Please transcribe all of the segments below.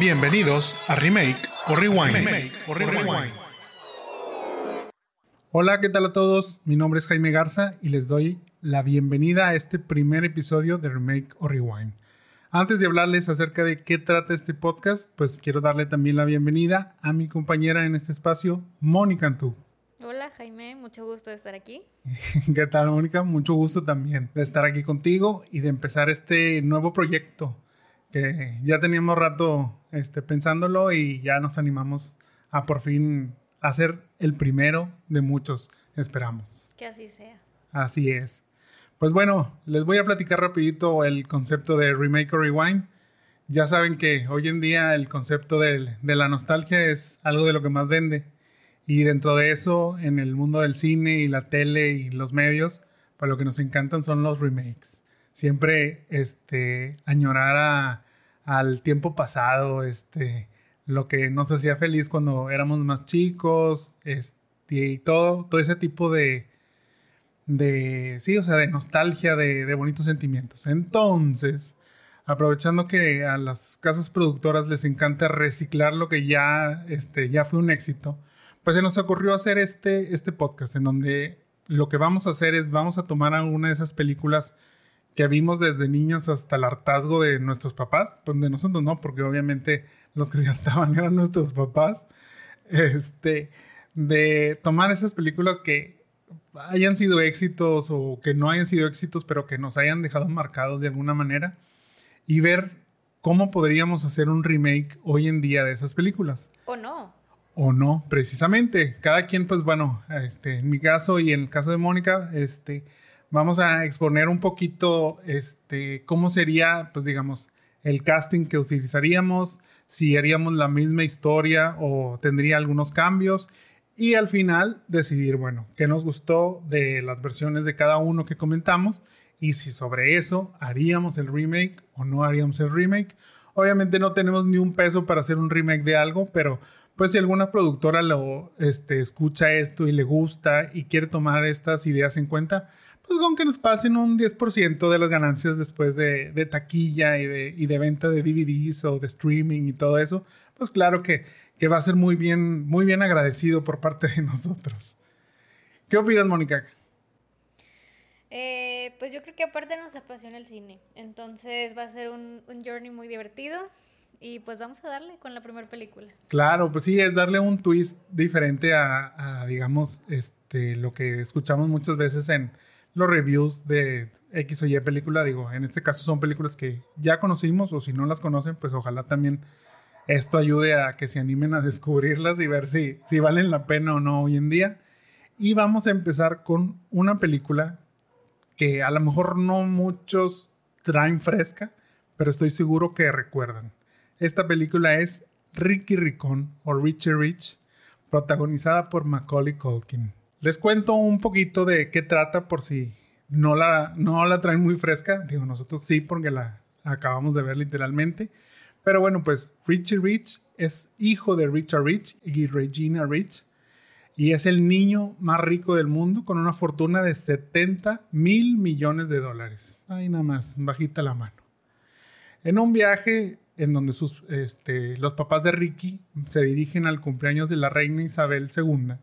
Bienvenidos a Remake o Rewind. Hola, ¿qué tal a todos? Mi nombre es Jaime Garza y les doy la bienvenida a este primer episodio de Remake o Rewind. Antes de hablarles acerca de qué trata este podcast, pues quiero darle también la bienvenida a mi compañera en este espacio, Mónica Antú. Hola Jaime, mucho gusto de estar aquí. ¿Qué tal Mónica? Mucho gusto también de estar aquí contigo y de empezar este nuevo proyecto que ya teníamos rato este, pensándolo y ya nos animamos a por fin hacer el primero de muchos, esperamos. Que así sea. Así es. Pues bueno, les voy a platicar rapidito el concepto de remake o rewind. Ya saben que hoy en día el concepto de, de la nostalgia es algo de lo que más vende. Y dentro de eso, en el mundo del cine y la tele y los medios, pues lo que nos encantan son los remakes. Siempre este, añorar a, al tiempo pasado, este, lo que nos hacía feliz cuando éramos más chicos, este, y todo, todo ese tipo de, de, sí, o sea, de nostalgia, de, de bonitos sentimientos. Entonces, aprovechando que a las casas productoras les encanta reciclar lo que ya, este, ya fue un éxito, pues se nos ocurrió hacer este, este podcast en donde lo que vamos a hacer es, vamos a tomar alguna de esas películas que vimos desde niños hasta el hartazgo de nuestros papás, pues de nosotros no, porque obviamente los que se hartaban eran nuestros papás, este, de tomar esas películas que hayan sido éxitos o que no hayan sido éxitos, pero que nos hayan dejado marcados de alguna manera y ver cómo podríamos hacer un remake hoy en día de esas películas. O no. O no, precisamente. Cada quien, pues bueno, este, en mi caso y en el caso de Mónica, este, vamos a exponer un poquito este, cómo sería, pues digamos, el casting que utilizaríamos, si haríamos la misma historia o tendría algunos cambios y al final decidir, bueno, qué nos gustó de las versiones de cada uno que comentamos y si sobre eso haríamos el remake o no haríamos el remake. Obviamente no tenemos ni un peso para hacer un remake de algo, pero pues si alguna productora lo este, escucha esto y le gusta y quiere tomar estas ideas en cuenta, pues con que nos pasen un 10% de las ganancias después de, taquilla y de, y de, venta de DVDs o de streaming y todo eso, pues claro que, que, va a ser muy bien, muy bien agradecido por parte de nosotros. ¿Qué opinas, Mónica? Eh, pues yo creo que aparte nos apasiona el cine, entonces va a ser un, un journey muy divertido y pues vamos a darle con la primera película. Claro, pues sí, es darle un twist diferente a, a digamos, este, lo que escuchamos muchas veces en los reviews de X o Y película. Digo, en este caso son películas que ya conocimos o si no las conocen, pues ojalá también esto ayude a que se animen a descubrirlas y ver si, si valen la pena o no hoy en día. Y vamos a empezar con una película que a lo mejor no muchos traen fresca, pero estoy seguro que recuerdan. Esta película es Ricky Ricón o Richie Rich, protagonizada por Macaulay Culkin. Les cuento un poquito de qué trata por si no la, no la traen muy fresca. Digo, nosotros sí, porque la acabamos de ver literalmente. Pero bueno, pues Richie Rich es hijo de Richard Rich y Regina Rich. Y es el niño más rico del mundo con una fortuna de 70 mil millones de dólares. Ahí nada más, bajita la mano. En un viaje en donde sus, este, los papás de Ricky se dirigen al cumpleaños de la reina Isabel II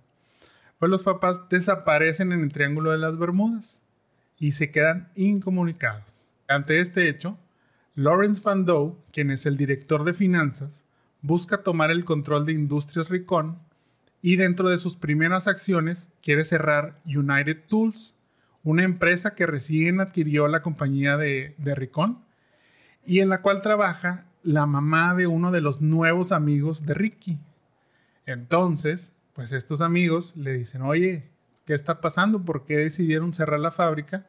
pues los papás desaparecen en el Triángulo de las Bermudas y se quedan incomunicados. Ante este hecho, Lawrence Van Doe, quien es el director de finanzas, busca tomar el control de Industrias Ricon y dentro de sus primeras acciones quiere cerrar United Tools, una empresa que recién adquirió la compañía de, de Ricon y en la cual trabaja la mamá de uno de los nuevos amigos de Ricky. Entonces, pues estos amigos le dicen, oye, ¿qué está pasando? ¿Por qué decidieron cerrar la fábrica?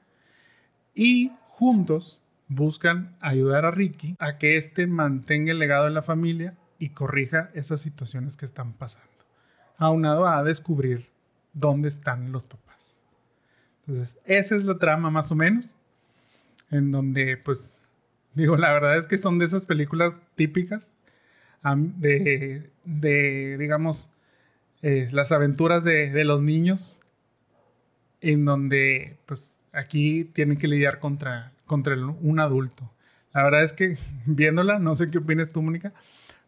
Y juntos buscan ayudar a Ricky a que éste mantenga el legado de la familia y corrija esas situaciones que están pasando. Aunado a descubrir dónde están los papás. Entonces, esa es la trama más o menos, en donde, pues, digo, la verdad es que son de esas películas típicas de, de digamos, eh, las aventuras de, los niños, en donde pues aquí tienen que lidiar contra, contra un adulto. La verdad es que viéndola, no sé qué opinas tú, Mónica,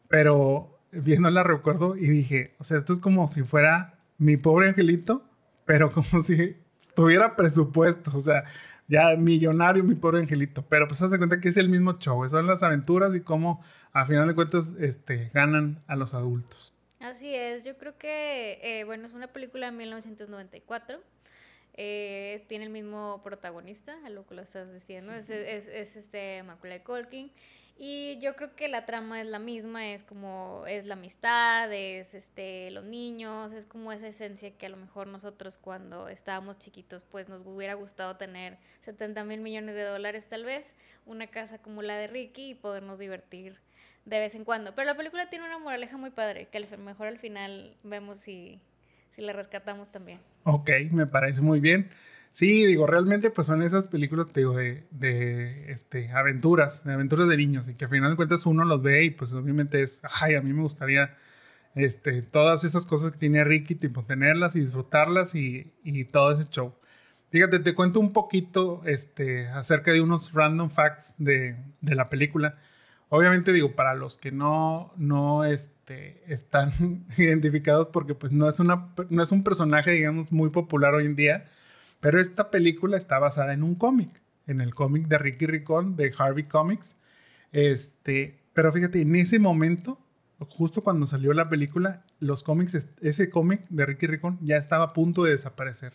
pero viéndola recuerdo y dije, o sea, esto es como si fuera mi pobre angelito, pero como si tuviera presupuesto, o sea, ya millonario mi pobre angelito, pero pues hace cuenta que es el mismo show, son las aventuras y cómo a final de cuentas este, ganan a los adultos. Así es, yo creo que, eh, bueno, es una película de 1994. Eh, tiene el mismo protagonista, a lo que lo estás diciendo, es, es, es este Macaulay Culkin. Y yo creo que la trama es la misma, es como es la amistad, es este los niños, es como esa esencia que a lo mejor nosotros cuando estábamos chiquitos pues nos hubiera gustado tener 70 mil millones de dólares tal vez, una casa como la de Ricky y podernos divertir de vez en cuando. Pero la película tiene una moraleja muy padre, que mejor al final vemos si, si la rescatamos también. Ok, me parece muy bien. Sí, digo, realmente pues son esas películas, digo, de, de este, aventuras, de aventuras de niños, y que al final de cuentas uno los ve y pues obviamente es, ay, a mí me gustaría este, todas esas cosas que tiene Ricky, tipo tenerlas y disfrutarlas y, y todo ese show. Fíjate, te cuento un poquito este, acerca de unos random facts de, de la película. Obviamente digo, para los que no, no este, están identificados, porque pues no es, una, no es un personaje, digamos, muy popular hoy en día, pero esta película está basada en un cómic, en el cómic de Ricky Ricón de Harvey Comics. Este, pero fíjate, en ese momento, justo cuando salió la película, los cómics, ese cómic de Ricky Ricón ya estaba a punto de desaparecer.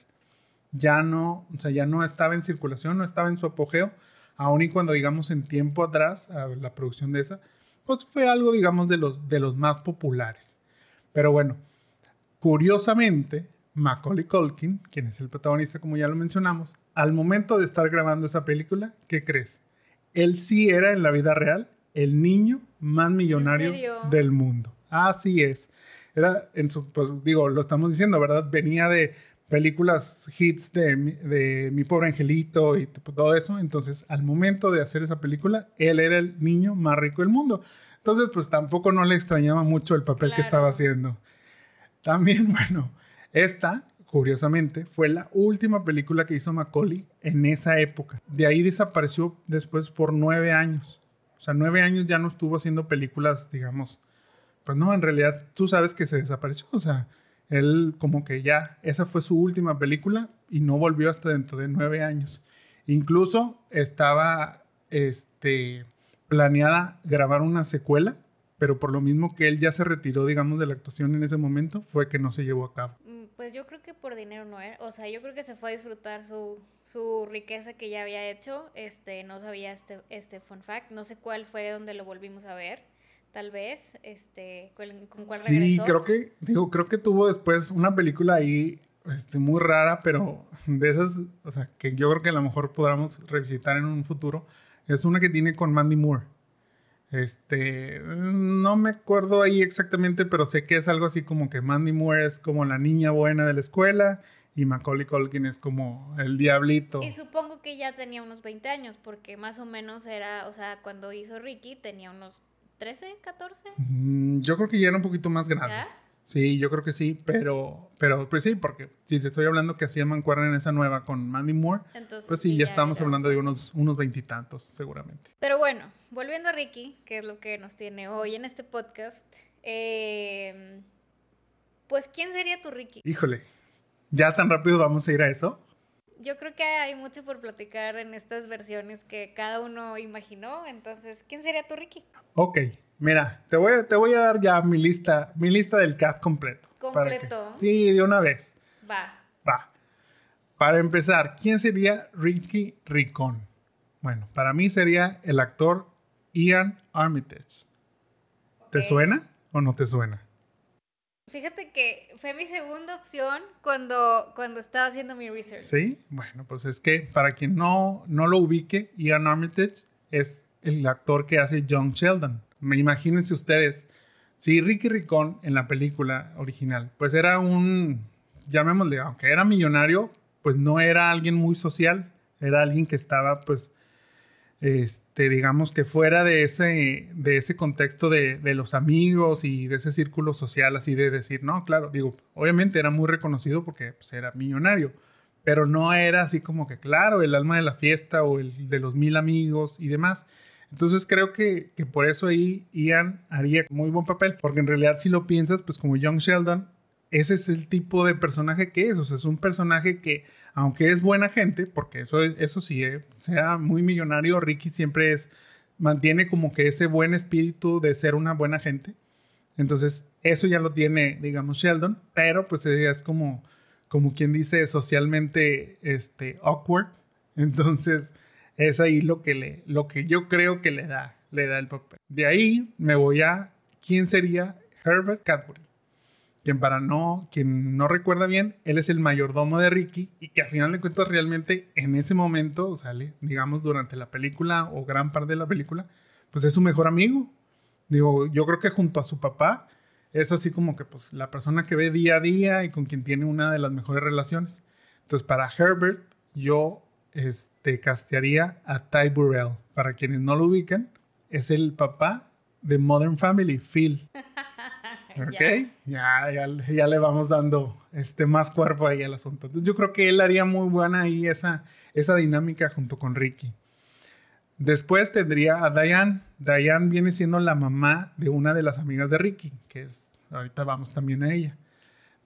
Ya no, o sea, ya no estaba en circulación, no estaba en su apogeo, aun y cuando, digamos, en tiempo atrás, la producción de esa, pues fue algo, digamos, de los, de los más populares. Pero bueno, curiosamente, Macaulay Culkin, quien es el protagonista como ya lo mencionamos, al momento de estar grabando esa película, ¿qué crees? Él sí era en la vida real el niño más millonario del mundo. Así es. Era en su, pues, digo, lo estamos diciendo, ¿verdad? Venía de películas hits de, de Mi pobre angelito y todo eso. Entonces, al momento de hacer esa película, él era el niño más rico del mundo. Entonces, pues tampoco no le extrañaba mucho el papel que estaba haciendo. También, bueno, esta, curiosamente, fue la última película que hizo Macaulay en esa época. De ahí desapareció después por nueve años. O sea, nueve años ya no estuvo haciendo películas, digamos. Pues no, en realidad tú sabes que se desapareció. O sea, él como que ya, esa fue su última película y no volvió hasta dentro de nueve años. Incluso estaba este, planeada grabar una secuela, pero por lo mismo que él ya se retiró, digamos, de la actuación en ese momento, fue que no se llevó a cabo. Pues yo creo que por dinero no era. O sea, yo creo que se fue a disfrutar su, su riqueza que ya había hecho. Este, no sabía este, este fun fact. No sé cuál fue donde lo volvimos a ver. Tal vez, este, con, con cuál Sí, creo que, digo, creo que tuvo después una película ahí, este, muy rara, pero de esas, o sea, que yo creo que a lo mejor podamos revisitar en un futuro. Es una que tiene con Mandy Moore. Este, no me acuerdo ahí exactamente, pero sé que es algo así como que Mandy Moore es como la niña buena de la escuela y Macaulay Culkin es como el diablito. Y supongo que ya tenía unos 20 años, porque más o menos era, o sea, cuando hizo Ricky tenía unos 13, 14. Mm, yo creo que ya era un poquito más grande. Sí, yo creo que sí, pero, pero pues sí, porque si te estoy hablando que hacía mancuerna en esa nueva con Mandy Moore, pues sí, ya, estamos hablando de unos unos veintitantos, seguramente. Pero bueno, volviendo a Ricky, que es lo que nos tiene hoy en este podcast, eh, pues ¿quién sería tu Ricky? Híjole, ¿ya tan rápido vamos a ir a eso? Yo creo que hay mucho por platicar en estas versiones que cada uno imaginó, entonces, ¿quién sería tu Ricky? Ok, Mira, te voy, a, te voy a dar ya mi lista, mi lista del cast completo. ¿Completo? sí, de una vez. Va. Va. Para empezar, ¿quién sería Ricky Ricón? Bueno, para mí sería el actor Ian Armitage. ¿Te suena o no te suena? Fíjate que fue mi segunda opción cuando, cuando estaba haciendo mi research. Sí, bueno, pues es que para quien no, no lo ubique, Ian Armitage es el actor que hace John Sheldon imagínense ustedes, si Ricky Ricón en la película original, pues era un, llamémosle, aunque era millonario, pues no era alguien muy social, era alguien que estaba pues, este, digamos que fuera de ese, de ese contexto de, de, los amigos y de ese círculo social, así de decir, no, claro, digo, obviamente era muy reconocido porque pues, era millonario, pero no era así como que, claro, el alma de la fiesta o el de los mil amigos y demás. Entonces creo que, que, por eso ahí Ian haría muy buen papel, porque en realidad si lo piensas, pues como Young Sheldon, ese es el tipo de personaje que es, o sea, es un personaje que, aunque es buena gente, porque eso, eso sí, eh, sea muy millonario, Ricky siempre es, mantiene como que ese buen espíritu de ser una buena gente. Entonces, eso ya lo tiene, digamos, Sheldon, pero pues es como, como quien dice, socialmente este, awkward. Entonces, es ahí lo que, le, lo que yo creo que le da, le da el papel. De ahí me voy a, ¿quién sería Herbert Cadbury? Quien para no, quien no recuerda bien, él es el mayordomo de Ricky y que a final de cuentas realmente en ese momento, sale, digamos durante la película o gran parte de la película, pues es su mejor amigo. Digo, yo creo que junto a su papá es así como que pues la persona que ve día a día y con quien tiene una de las mejores relaciones. Entonces para Herbert yo este, castearía a Ty Burrell. Para quienes no lo ubican, es el papá de Modern Family, Phil. Ok, ya. Ya, le vamos dando este, más cuerpo ahí al asunto. Entonces, yo creo que él haría muy buena ahí esa, esa dinámica junto con Ricky. Después tendría a Diane. Diane viene siendo la mamá de una de las amigas de Ricky, que es, ahorita vamos también a ella.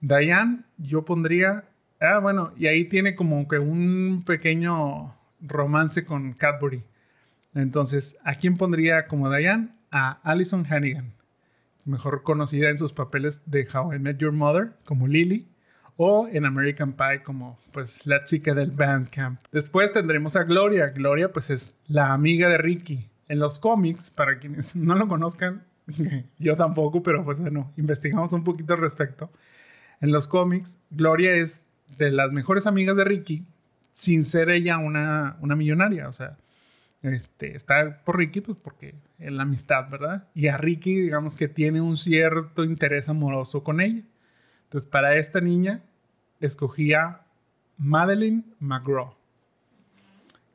Diane, yo pondría, ah, bueno, y ahí tiene como que un pequeño romance con Cadbury. Entonces, ¿a quién pondría como Diane? A Allison Hannigan mejor conocida en sus papeles de How I Met Your Mother, como Lily, o en American Pie como pues la chica del Bandcamp. Después tendremos a Gloria. Gloria pues es la amiga de Ricky. En los cómics, para quienes no lo conozcan, yo tampoco, pero pues bueno, investigamos un poquito al respecto. En los cómics, Gloria es de las mejores amigas de Ricky sin ser ella una, una millonaria. O sea, este, está por Ricky, pues porque es la amistad, ¿verdad? Y a Ricky, digamos que tiene un cierto interés amoroso con ella. Entonces, para esta niña, escogía Madeline McGraw.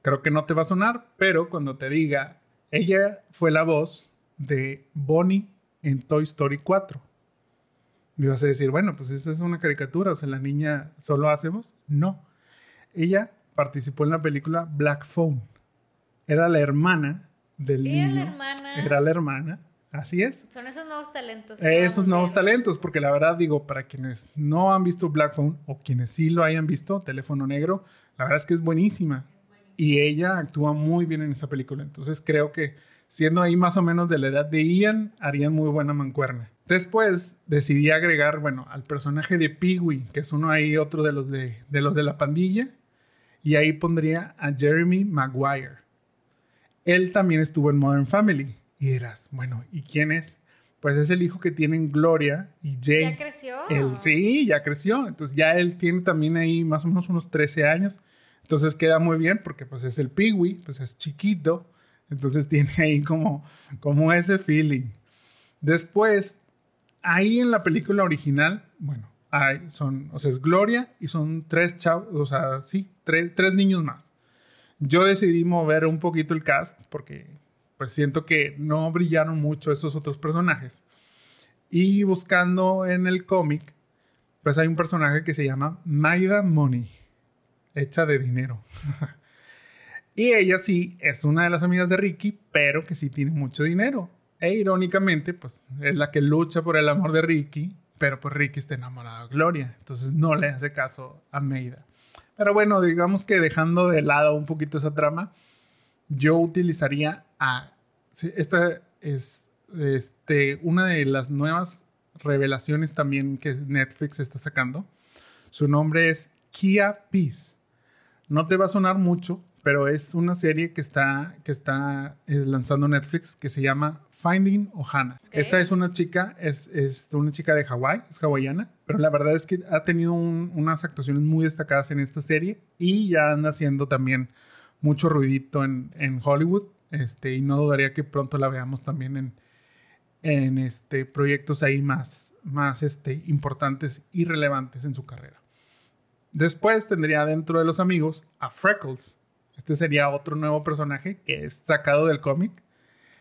Creo que no te va a sonar, pero cuando te diga, ella fue la voz de Bonnie en Toy Story 4. Me vas a decir, bueno, pues esa es una caricatura, o sea, la niña solo hacemos. No. Ella participó en la película Black Phone era la hermana del era niño. la hermana. Era la hermana. Así es. Son esos nuevos talentos. Esos nuevos talentos, porque la verdad digo, para quienes no han visto Black Phone o quienes sí lo hayan visto, Teléfono Negro, la verdad es que es buenísima. Y ella actúa muy bien en esa película. Entonces creo que siendo ahí más o menos de la edad de Ian, harían muy buena mancuerna. Después decidí agregar, bueno, al personaje de Peewee, que es uno ahí, otro de los de, de los de la pandilla. Y ahí pondría a Jeremy Maguire él también estuvo en Modern Family. Y dirás, bueno, ¿y quién es? Pues es el hijo que tienen Gloria y Jay. ¿Ya creció? Él, sí, ya creció. Entonces ya él tiene también ahí más o menos unos 13 años. Entonces queda muy bien porque pues es el Peewee, pues es chiquito. Entonces tiene ahí como, como ese feeling. Después, ahí en la película original, bueno, hay, son, o sea, es Gloria y son tres chavos, o sea, sí, tres, tres niños más. Yo decidí mover un poquito el cast porque pues siento que no brillaron mucho esos otros personajes. Y buscando en el cómic, pues hay un personaje que se llama Maida Money, hecha de dinero. y ella sí es una de las amigas de Ricky, pero que sí tiene mucho dinero. E irónicamente, pues es la que lucha por el amor de Ricky, pero pues Ricky está enamorado de Gloria, entonces no le hace caso a Maida. Pero bueno, digamos que dejando de lado un poquito esa trama, yo utilizaría a... Esta es este, una de las nuevas revelaciones también que Netflix está sacando. Su nombre es Kia Peace. No te va a sonar mucho, pero es una serie que está, que está eh, lanzando Netflix que se llama Finding Ohana. Esta es una chica, es, es una chica de Hawái, es hawaiana, pero la verdad es que ha tenido unas actuaciones muy destacadas en esta serie y ya anda haciendo también mucho ruidito en, en Hollywood. Este, y no dudaría que pronto la veamos también en, en este, proyectos ahí más, más este, importantes y relevantes en su carrera. Después tendría dentro de los amigos a Freckles, este sería otro nuevo personaje que es sacado del cómic.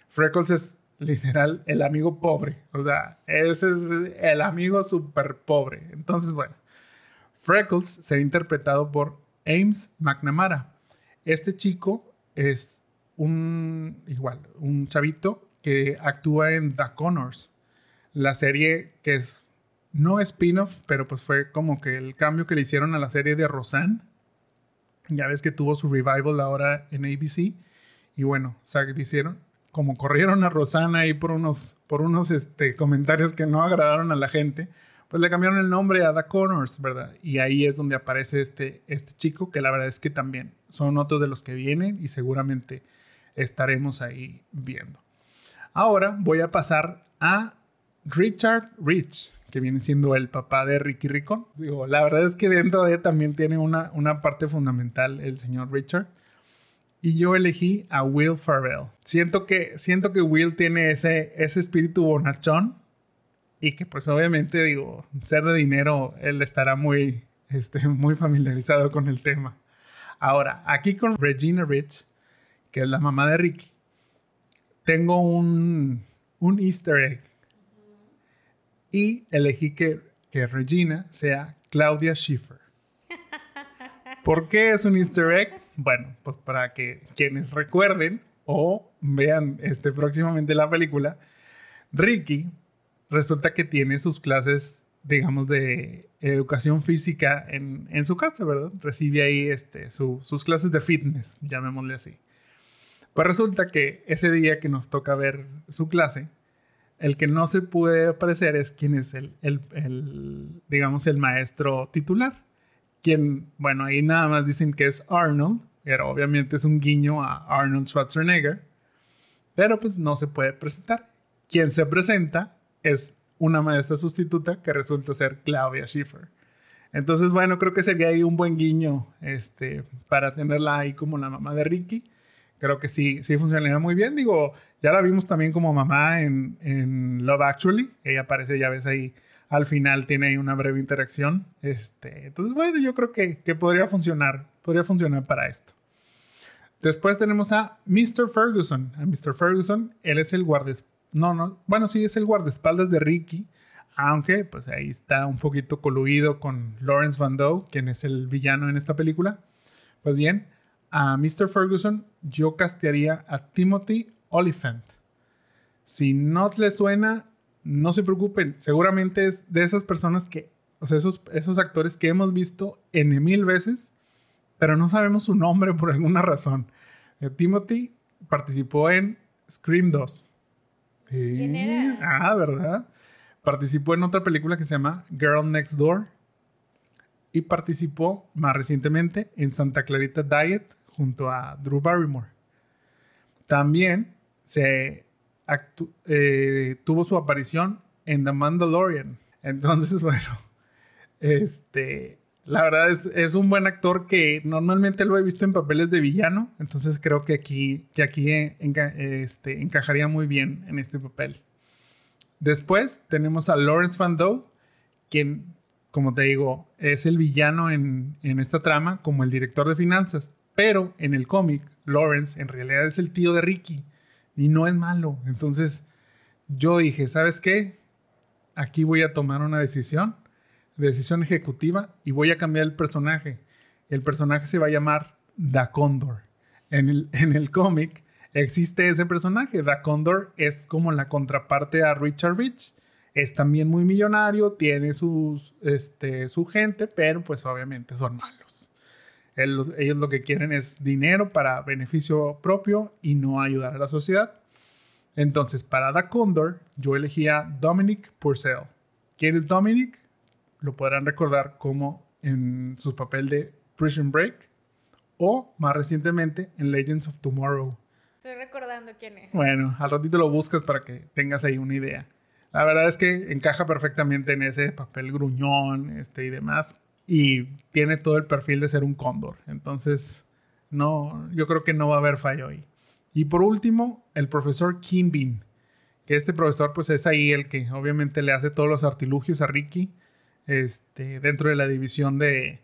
Freckles es literal el amigo pobre. O sea, ese es el amigo súper pobre. Entonces, bueno, Freckles será interpretado por Ames McNamara. Este chico es un, igual, un chavito que actúa en The Connors, la serie que es, no spin-off, pero pues fue como que el cambio que le hicieron a la serie de Roseanne. Ya ves que tuvo su revival ahora en ABC. Y bueno, hicieron, como corrieron a Rosanna ahí por unos, por unos este, comentarios que no agradaron a la gente, pues le cambiaron el nombre a The Connors, ¿verdad? Y ahí es donde aparece este, este chico, que la verdad es que también son otros de los que vienen y seguramente estaremos ahí viendo. Ahora voy a pasar a Richard Rich, que viene siendo el papá de Ricky Ricón. Digo, la verdad es que dentro de él también tiene una, una parte fundamental el señor Richard. Y yo elegí a Will Farrell. Siento que, siento que Will tiene ese, ese espíritu bonachón y que pues obviamente digo, ser de dinero, él estará muy, este, muy familiarizado con el tema. Ahora, aquí con Regina Rich, que es la mamá de Ricky, tengo un, un easter egg. Y elegí que, que Regina sea Claudia Schiffer. ¿Por qué es un easter egg? Bueno, pues para que quienes recuerden o vean este, próximamente la película, Ricky resulta que tiene sus clases, digamos, de educación física en, su casa, ¿verdad? Recibe ahí este, sus clases de fitness, llamémosle así. Pues resulta que ese día que nos toca ver su clase, el que no se puede aparecer es quien es el, el, digamos, el maestro titular. Quien, bueno, ahí nada más dicen que es Arnold, pero obviamente es un guiño a Arnold Schwarzenegger, pero pues no se puede presentar. Quien se presenta es una maestra sustituta que resulta ser Claudia Schiffer. Entonces, bueno, creo que sería ahí un buen guiño este, para tenerla ahí como la mamá de Ricky. Creo que sí, sí funcionaría muy bien. Digo, ya la vimos también como mamá en, en Love Actually. Ella aparece, ya ves ahí, al final tiene ahí una breve interacción. Este, entonces, bueno, yo creo que, que podría funcionar, podría funcionar para esto. Después tenemos a Mr. Ferguson. A Mr. Ferguson, él es el guardaespaldas no, no. Bueno, sí, es el guardaespaldas de Ricky. Aunque, pues ahí está un poquito coluido con Lawrence Van Doe, quien es el villano en esta película. Pues bien, a Mr. Ferguson yo castearía a Timothy Oliphant. Si no le suena, no se preocupen. Seguramente es de esas personas que, o sea, esos, esos actores que hemos visto en mil veces, pero no sabemos su nombre por alguna razón. Eh, Timothy participó en Scream 2. ¿Quién era? Ah, ¿verdad? Participó en otra película que se llama Girl Next Door. Y participó más recientemente en Santa Clarita Diet junto a Drew Barrymore. También se eh, tuvo su aparición en The Mandalorian. Entonces, bueno, este, la verdad es, es, un buen actor que normalmente lo he visto en papeles de villano, entonces creo que aquí, que aquí este, encajaría muy bien en este papel. Después tenemos a Lawrence Van Doe, quien, como te digo, es el villano en, en esta trama como el director de finanzas, pero en el cómic, Lawrence en realidad es el tío de Ricky y no es malo. Entonces yo dije, ¿sabes qué? Aquí voy a tomar una decisión decisión ejecutiva y voy a cambiar el personaje. El personaje se va a llamar Da Condor. En el, en el cómic existe ese personaje. Da Condor es como la contraparte a Richard Rich. Es también muy millonario, tiene sus, este, su gente, pero pues obviamente son malos. Ellos lo que quieren es dinero para beneficio propio y no ayudar a la sociedad. Entonces, para Da Condor, yo elegía Dominic Purcell. ¿Quién es Dominic? lo podrán recordar como en su papel de Prison Break o más recientemente en Legends of Tomorrow. Estoy recordando quién es. Bueno, al ratito lo buscas para que tengas ahí una idea. La verdad es que encaja perfectamente en ese papel gruñón este, y demás. Y tiene todo el perfil de ser un cóndor. Entonces, no, yo creo que no va a haber fallo ahí. Y por último, el profesor Kimbin. Que este profesor, pues es ahí el que obviamente le hace todos los artilugios a Ricky este, dentro de la división de,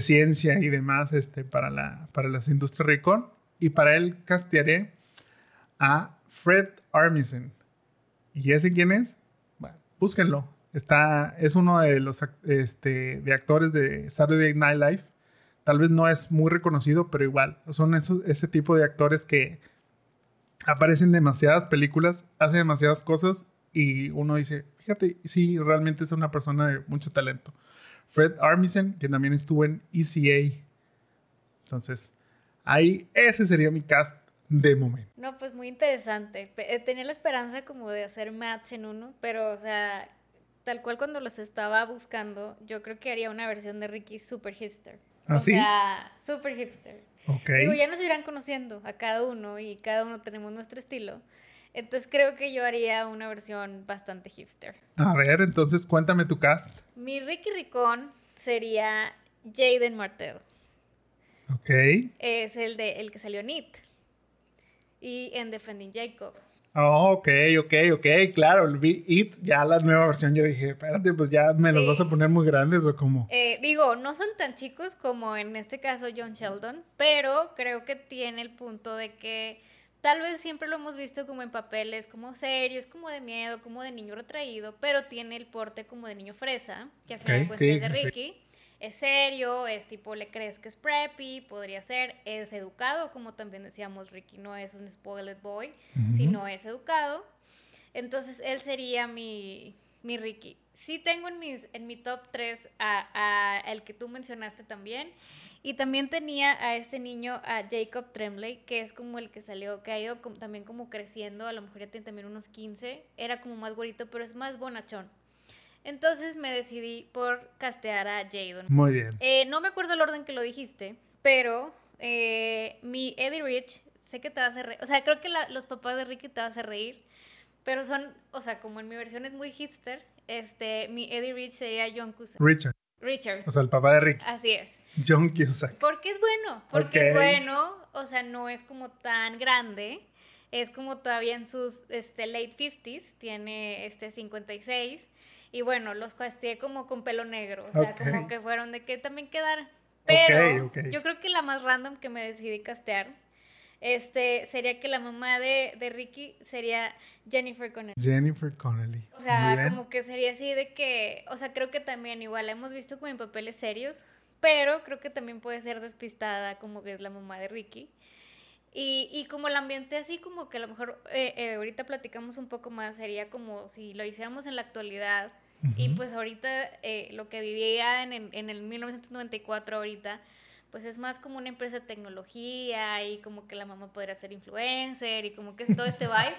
ciencia y demás este, para, la, para las industrias Recon. Y para él castearé a Fred Armisen. ¿Y ese quién es? Bueno, búsquenlo. Está, es uno de los este, de actores de Saturday Night Live. Tal vez no es muy reconocido, pero igual, son ese tipo de actores que aparece en demasiadas películas, hace demasiadas cosas y uno dice, fíjate, sí, realmente es una persona de mucho talento. Fred Armisen, que también estuvo en ECA. Entonces, ahí ese sería mi cast de momento. No, pues muy interesante. Eh, tenía la esperanza como de hacer match en uno, pero, o sea, tal cual cuando los estaba buscando, yo creo que haría una versión de Ricky super hipster. ¿Ah, o sí? sea, super hipster. Ok. Digo, ya nos irán conociendo a cada uno y cada uno tenemos nuestro estilo. Entonces creo que yo haría una versión bastante hipster. A ver, entonces cuéntame tu cast. Mi Ricky Ricón sería Jaden Martell. Ok. Es el de el que salió en It. Y en Defending Jacob. Oh, ok, ok, ok, claro, vi It, ya la nueva versión, yo dije, espérate, pues ya me los vas a poner muy grandes o como... Eh, digo, no son tan chicos como en este caso John Sheldon, pero creo que tiene el punto de que tal vez siempre lo hemos visto como en papeles como serios, como de miedo, como de niño retraído, pero tiene el porte como de niño fresa, que a final de es de sí. Es serio, es tipo, le crees que es preppy, podría ser, es educado, como también decíamos, Ricky no es un spoiled boy, sino es educado. Entonces, él sería mi, mi Ricky. Sí tengo en, mis, en mi top 3 a, a el que tú mencionaste también. Y también tenía a este niño, a Jacob Tremblay, que es como el que salió, que ha ido como- también como creciendo, a lo mejor ya tiene también unos 15. Era como más güerito, pero es más bonachón. Entonces me decidí por castear a Jadon. Muy bien. Eh, no me acuerdo el orden que lo dijiste, pero eh, mi Eddie Rich, sé que te vas a reír. O sea, creo que la- los papás de Ricky te vas a reír, pero son, o sea, como en mi versión es muy hipster, este, mi Eddie Rich sería John Cusack. Richard, Richard. o sea, el papá de Ricky, Así es. John Cusack. Porque es bueno, porque Ok. es bueno, o sea, no es como tan grande, es como todavía en sus este, late 50s, tiene este 56, y bueno, los casteé como con pelo negro, o sea, como que fueron de que también quedaran. Pero yo creo que la más random que me decidí castear este, sería que la mamá de, de Ricky sería Jennifer Connelly. Jennifer Connelly. O sea, como que sería así de que, o sea, creo que también igual la hemos visto como en papeles serios, pero creo que también puede ser despistada como que es la mamá de Ricky. Y, y como el ambiente así como que a lo mejor eh, eh, ahorita platicamos un poco más, sería como si lo hiciéramos en la actualidad. Y Ujú. pues ahorita eh, lo que vivía en, el- en el 1994 ahorita, pues es más como una empresa de tecnología y como que la mamá podría ser influencer y como que es todo este vibe.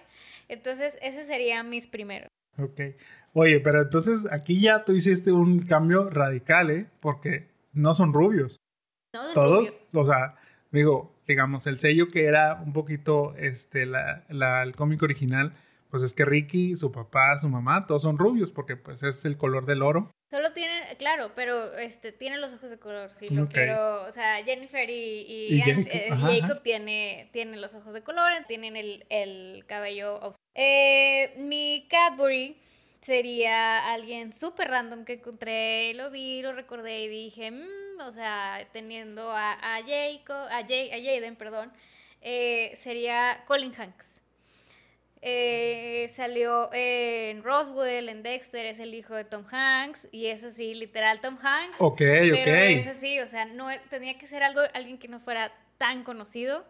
Entonces, ese sería mis primeros. Ok. Oye, pero entonces aquí ya tú hiciste un cambio radical, ¿eh? Porque no son rubios. No, son Todos, rubios. o sea, digo, digamos, el sello que era un poquito este, la, la- el cómic original, pues es que Ricky, su papá, su mamá, todos son rubios porque pues es el color del oro. Solo tiene, claro, pero este tiene los ojos de color, sí, lo Ok. quiero, o sea, Jennifer y, y, Y Ant- Jacob, eh, ajá, Jacob ajá. tiene, tiene los ojos de color, tienen el, el cabello. Eh, mi Cadbury sería alguien súper random que encontré, lo vi, lo recordé y dije, "Mm", o sea, teniendo a, a Jacob, a, Jay, a Jaden, perdón, eh, sería Colin Hanks. Eh, salió en Roswell, en Dexter, es el hijo de Tom Hanks y es así, literal Tom Hanks. Ok, pero es ok. así, o sea, no tenía que ser algo alguien que no fuera tan conocido,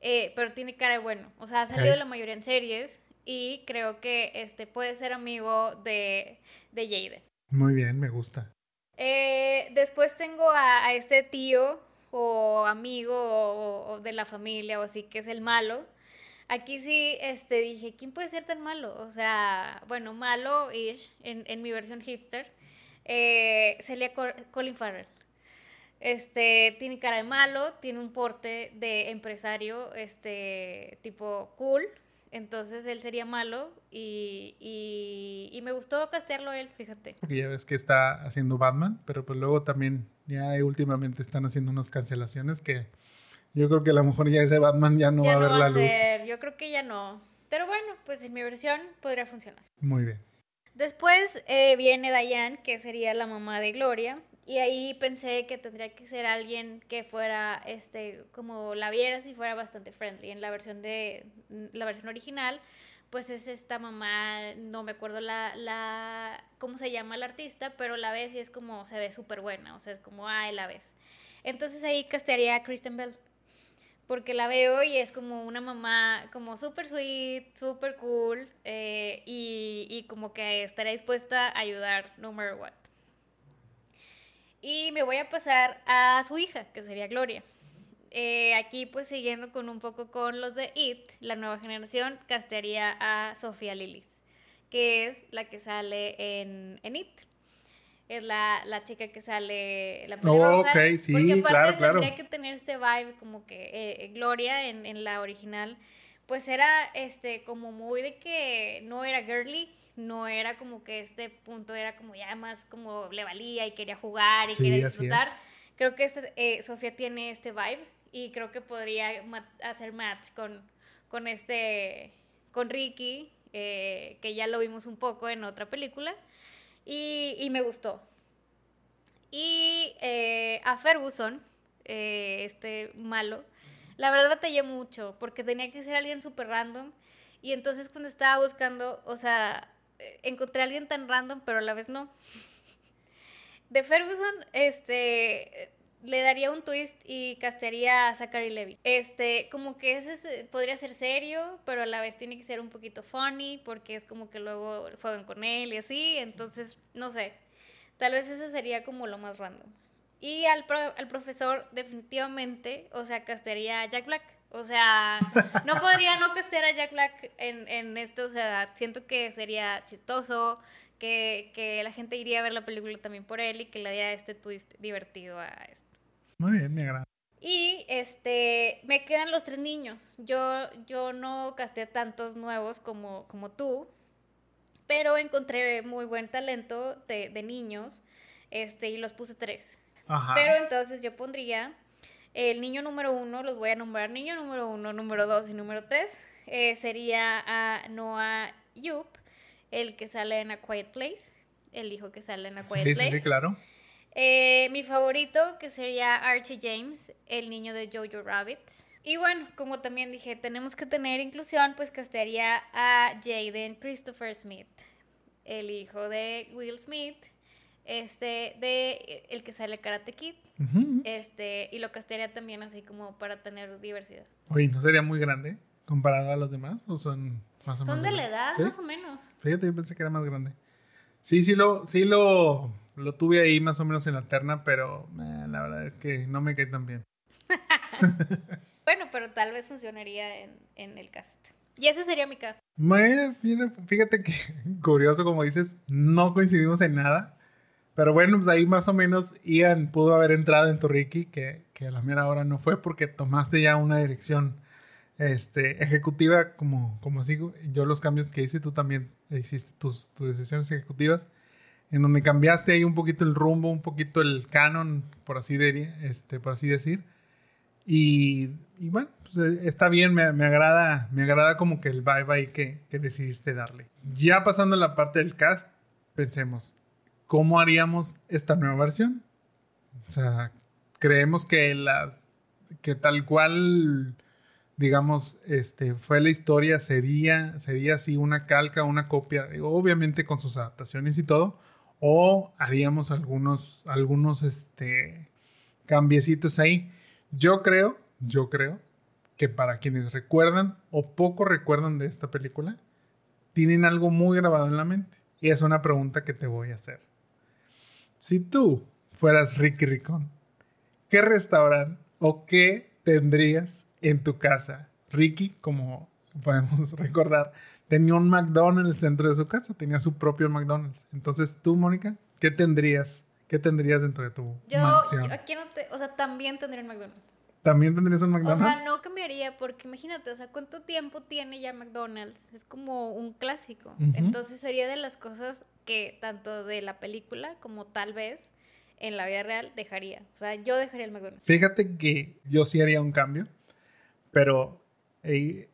eh, pero tiene cara de bueno. O sea, ha salido la mayoría en series y creo que este puede ser amigo de, de Jaden. Muy bien, me gusta. Eh, después tengo a, a este tío o amigo o, o de la familia o así que es el malo. Aquí sí este, dije, ¿quién puede ser tan malo? O sea, bueno, malo-ish en, en mi versión hipster. Eh, Col- Colin Farrell. Este, tiene cara de malo, tiene un porte de empresario, este, tipo cool. Entonces él sería malo y, y, y me gustó castearlo él, fíjate. Porque ya ves que está haciendo Batman, pero pues luego también ya últimamente están haciendo unas cancelaciones que yo creo que a lo mejor ya ese Batman ya no ya va a ver no va la a luz. ser, yo creo que ya no. Pero bueno, pues en mi versión podría funcionar. Muy bien. Después eh, viene Diane, que sería la mamá de Gloria. Y ahí pensé que tendría que ser alguien que fuera, este, como la viera si fuera bastante friendly. En la versión de, la versión original, pues es esta mamá, no me acuerdo la, la, cómo se llama la artista, pero la ves y es como, se ve súper buena, o sea, es como, ay, la ves. Entonces ahí castearía a Kristen Bell. porque la veo y es como una mamá como súper sweet, súper cool eh, y, y, como que estará dispuesta a ayudar no matter what. Y me voy a pasar a su hija, que sería Gloria. Eh, aquí pues siguiendo con un poco con los de It, la nueva generación castearía a Sofía Lillis, que es la que sale en, en It es la, la chica que sale la oh, ok, sí, porque aparte claro, claro. tendría que tener este vibe como que eh, Gloria en, en, la original pues era este como muy de que no era girly no era como que este punto era como ya más como le valía y quería jugar y quería disfrutar creo que este, eh, Sofía tiene este vibe y creo que podría hacer match con con este con Ricky eh, que ya lo vimos un poco en otra película y, y me gustó. Y eh, a Ferguson, este malo, la verdad batallé mucho porque tenía que ser alguien súper random. Y entonces cuando estaba buscando, o sea, encontré a alguien tan random, pero a la vez no. De Ferguson, este, le daría un twist y castearía a Zachary Levy. Este, como que ese podría ser serio, pero a la vez tiene que ser un poquito funny, porque es como que luego juegan con él y así, entonces, no sé, tal vez eso sería como lo más random. Y al, al profesor definitivamente, o sea, castearía a Jack Black. O sea, no podría no castear a Jack Black en, en esto, o sea, siento que sería chistoso, que, que, la gente iría a ver la película también por él y que le diera este twist divertido a esto. Muy bien, me agrada. Y este, me quedan los tres niños. Yo, yo no casté tantos nuevos como, como tú, pero encontré muy buen talento de, de niños este, y los puse tres. Ajá. Pero entonces yo pondría el niño número uno, los voy a nombrar niño número uno, número dos y número tres. Eh, sería a Noah Yup, el que sale en A Quiet Place, el hijo que sale en A Quiet sí, Place. Sí, sí, claro. Eh, mi favorito, que sería Archie James, el niño de Jojo Rabbit. Y bueno, como también dije, tenemos que tener inclusión, pues castearía a Jaden Christopher Smith, el hijo de Will Smith, este, de el que sale Karate Kid, uh -huh. este, y lo castearía también así como para tener diversidad. Oye, ¿no sería muy grande comparado a los demás? ¿O son más o son menos? de la edad, ¿Sí? más o menos. Fíjate, yo pensé que era más grande. Sí, sí lo, sí lo, lo tuve ahí más o menos en la terna, pero eh, la verdad es que no me cae tan bien. bueno, pero tal vez funcionaría en, en, el cast. Y ese sería mi cast. Bueno, fíjate que curioso, como dices, no coincidimos en nada. Pero bueno, pues ahí más o menos Ian pudo haber entrado en tu Ricky, que, que a la mera hora no fue porque tomaste ya una dirección este, ejecutiva, como, como sigo. Yo los cambios que hice, tú también hiciste tus, tus decisiones ejecutivas en donde cambiaste ahí un poquito el rumbo, un poquito el canon, por así, de, este, por así decir. Y, y bueno, pues está bien, me, me, agrada, me agrada como que el vibe ahí que, que, decidiste darle. Ya pasando a la parte del cast, pensemos, ¿cómo haríamos esta nueva versión? O sea, creemos que las que tal cual digamos, este, fue la historia, sería, sería así una calca, una copia, obviamente con sus adaptaciones y todo, o haríamos algunos, algunos este, cambiecitos ahí. Yo creo, yo creo que para quienes recuerdan o poco recuerdan de esta película, tienen algo muy grabado en la mente. Y es una pregunta que te voy a hacer. Si tú fueras Ricky Ricón, ¿qué restaurante o qué tendrías en tu casa? Ricky, como podemos recordar, tenía un McDonald's en el centro de su casa, tenía su propio McDonald's. Entonces, tú, Mónica, ¿qué tendrías? ¿Qué tendrías dentro de tu yo, mansión? Yo aquí no te, o sea, también tendría un McDonald's. ¿También tendrías un McDonald's? O sea, no cambiaría porque imagínate, o sea, ¿cuánto tiempo tiene ya McDonald's? Es como un clásico. Uh -huh. Entonces sería de las cosas que tanto de la película como tal vez en la vida real dejaría. O sea, yo dejaría el McDonald's. Fíjate que yo sí haría un cambio, pero eh,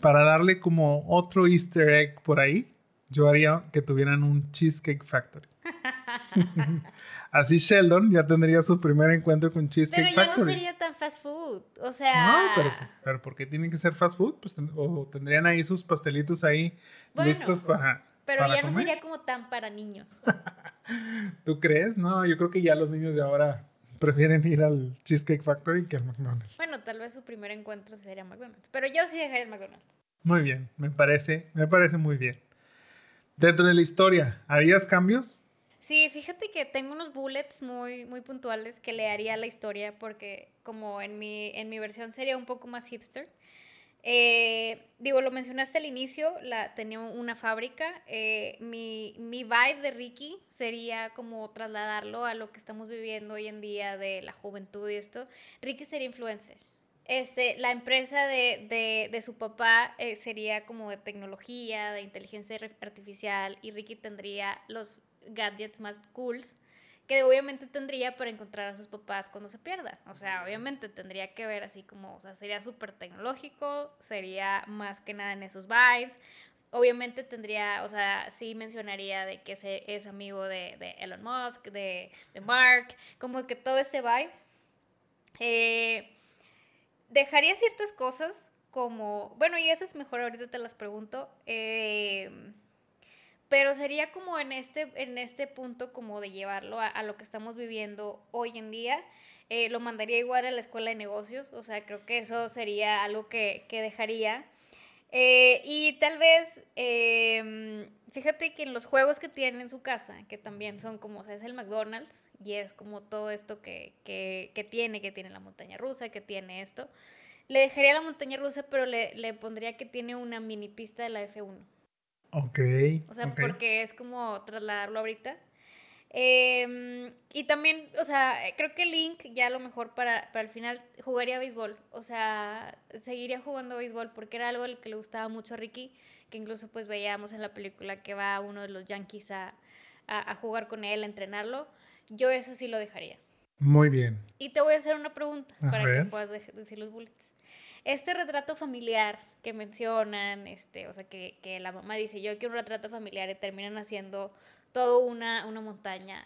para darle como otro easter egg por ahí, yo haría que tuvieran un Cheesecake Factory. Así Sheldon ya tendría su primer encuentro con Cheesecake Factory. Pero ya no sería tan fast food. O sea. No, pero, pero ¿por qué tiene que ser fast food? Pues o tendrían ahí sus pastelitos ahí bueno, listos para. Pero para ya comer. no sería como tan para niños. ¿Tú crees? No, yo creo que ya los niños de ahora prefieren ir al Cheesecake Factory que al McDonald's. Bueno, tal vez su primer encuentro sería McDonald's, pero yo sí dejaría el McDonald's. Muy bien, me parece, me parece muy bien. Dentro de la historia, ¿harías cambios? Sí, fíjate que tengo unos bullets muy, muy puntuales que le haría la historia porque como en mi, en mi versión sería un poco más hipster. Eh, digo, lo mencionaste al inicio, la, tenía una fábrica. Eh, mi, mi vibe de Ricky sería como trasladarlo a lo que estamos viviendo hoy en día de la juventud y esto. Ricky sería influencer. Este, la empresa de, de, de su papá eh, sería como de tecnología, de inteligencia artificial, y Ricky tendría los gadgets más cools que obviamente tendría para encontrar a sus papás cuando se pierdan. O sea, obviamente tendría que ver así como, o sea, sería súper tecnológico, sería más que nada en esos vibes. Obviamente tendría, o sea, sí mencionaría de que ese es amigo de, de Elon Musk, de, de, Mark, como que todo ese vibe. Eh, dejaría ciertas cosas como, bueno, y eso es mejor, ahorita te las pregunto. Eh, pero sería como en este, en este punto como de llevarlo a, lo que estamos viviendo hoy en día. Eh, lo mandaría igual a la escuela de negocios, o sea, creo que eso sería algo que, que dejaría. Eh, y tal vez, em, fíjate que en los juegos que tiene en su casa, que también son como, o sea, es el McDonald's, y es como todo esto que, que, que tiene, que tiene la montaña rusa, que tiene esto, le dejaría la montaña rusa, pero le, le pondría que tiene una mini pista de la F1. Ok. O sea, porque es como trasladarlo ahorita. Em, y también, o sea, creo que Link ya a lo mejor para, para el final jugaría béisbol. O sea, seguiría jugando béisbol porque era algo que le gustaba mucho a Ricky, que incluso pues veíamos en la película que va uno de los Yankees a, a, jugar con él, a entrenarlo. Yo eso sí lo dejaría. Muy bien. Y te voy a hacer una pregunta para que puedas decir los bullets. Este retrato familiar que mencionan, este, o sea, que, que la mamá dice, yo quiero un retrato familiar y terminan haciendo todo una, una montaña,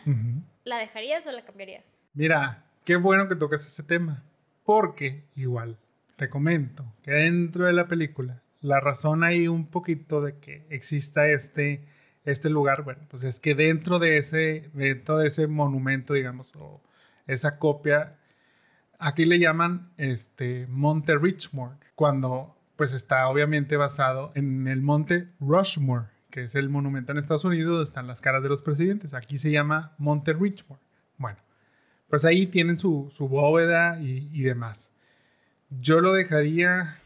¿la dejarías o la cambiarías? Mira, qué bueno que tocas ese tema, porque igual, te comento que dentro de la película, la razón hay un poquito de que exista este, este lugar, bueno, pues es que dentro de ese, dentro de ese monumento, digamos, o esa copia, Aquí le llaman este, Monte Richmore, cuando pues está obviamente basado en el Monte Rushmore, que es el monumento en Estados Unidos donde están las caras de los presidentes. Aquí se llama Monte Richmore. Bueno, pues ahí tienen su, su bóveda y, y, demás. Yo lo dejaría,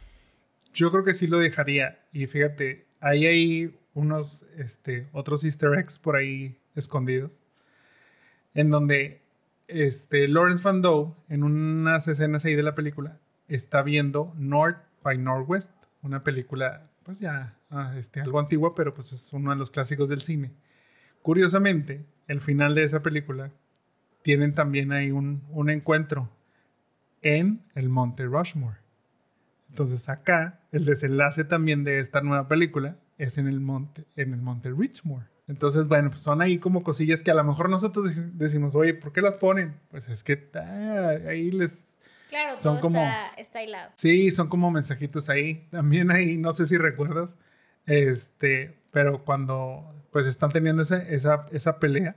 yo creo que sí lo dejaría. Y fíjate, ahí hay unos este, otros easter eggs por ahí escondidos, en donde este, Lawrence Van Doe, en unas escenas ahí de la película, está viendo North by Northwest, una película, pues ya, ah, este, algo antigua, pero pues es uno de los clásicos del cine. Curiosamente, el final de esa película tienen también ahí un, un encuentro en el Monte Rushmore. Entonces acá, el desenlace también de esta nueva película es en el monte, en el monte Richmore. Entonces, bueno, pues son ahí como cosillas que a lo mejor nosotros decimos, oye, ¿por qué las ponen? Pues es que ah, ahí les... Claro, son como, está, está hilado. Sí, son como mensajitos ahí. También ahí, no sé si recuerdas, este, pero cuando pues están teniendo ese, esa, esa pelea,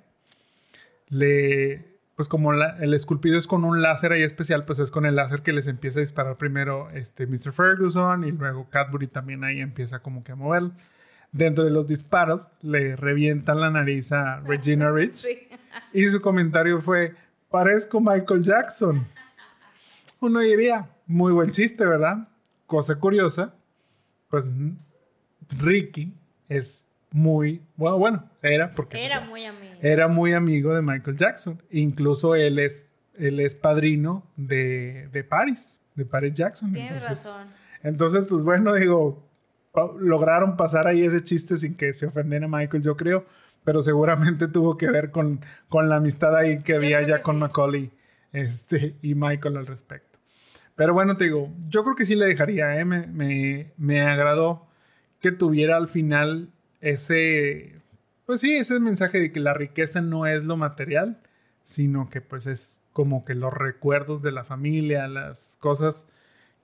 le, pues como el esculpido es con un láser ahí especial, pues es con el láser que les empieza a disparar primero este Mr. Ferguson y luego Cadbury también ahí empieza como que a moverlo dentro de los disparos le revientan la nariz a Regina Rich. Y su comentario fue, parezco Michael Jackson. Uno diría, muy buen chiste, ¿verdad? Cosa curiosa, pues Ricky es muy, bueno, bueno, era porque... Era muy amigo. Era muy amigo de Michael Jackson. Incluso él es, él es padrino de, de Paris, de Paris Jackson. Tienes razón. Entonces, pues bueno, digo, lograron pasar ahí ese chiste sin que se ofendiera Michael, yo creo, pero seguramente tuvo que ver con, con la amistad ahí que había ya con Macaulay este, y Michael al respecto. Pero bueno, te digo, yo creo que sí le dejaría, ¿eh? me, me, me agradó que tuviera al final ese, pues sí, ese mensaje de que la riqueza no es lo material, sino que pues es como que los recuerdos de la familia, las cosas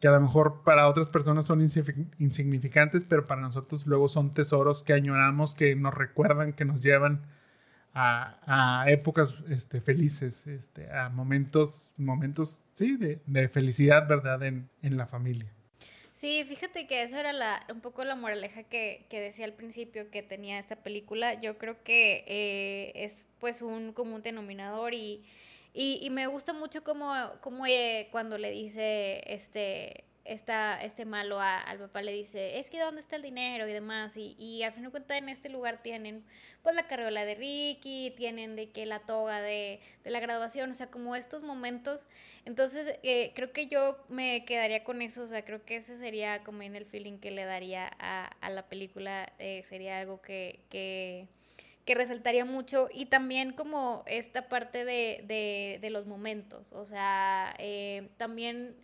que a lo mejor para otras personas son insignificantes, pero para nosotros luego son tesoros que añoramos, que nos recuerdan, que nos llevan a, épocas este, felices, este, a momentos, momentos, sí, de, felicidad, ¿verdad? En, en, la familia. Sí, fíjate que eso era la, un poco la moraleja que, que decía al principio que tenía esta película. Yo creo que eh, es pues un común denominador y, y, y me gusta mucho como, como eh, cuando le dice este esta, este malo al papá le dice, es que ¿dónde está el dinero? y demás, y, y al fin de cuentas en este lugar tienen pues la carriola de Ricky, tienen de que la toga de, la graduación, o sea, como estos momentos, entonces eh, creo que yo me quedaría con eso, o sea, creo que ese sería como en el feeling que le daría a, la película, eh, sería algo que, que que resaltaría mucho y también como esta parte de, de, de los momentos, o sea, eh, también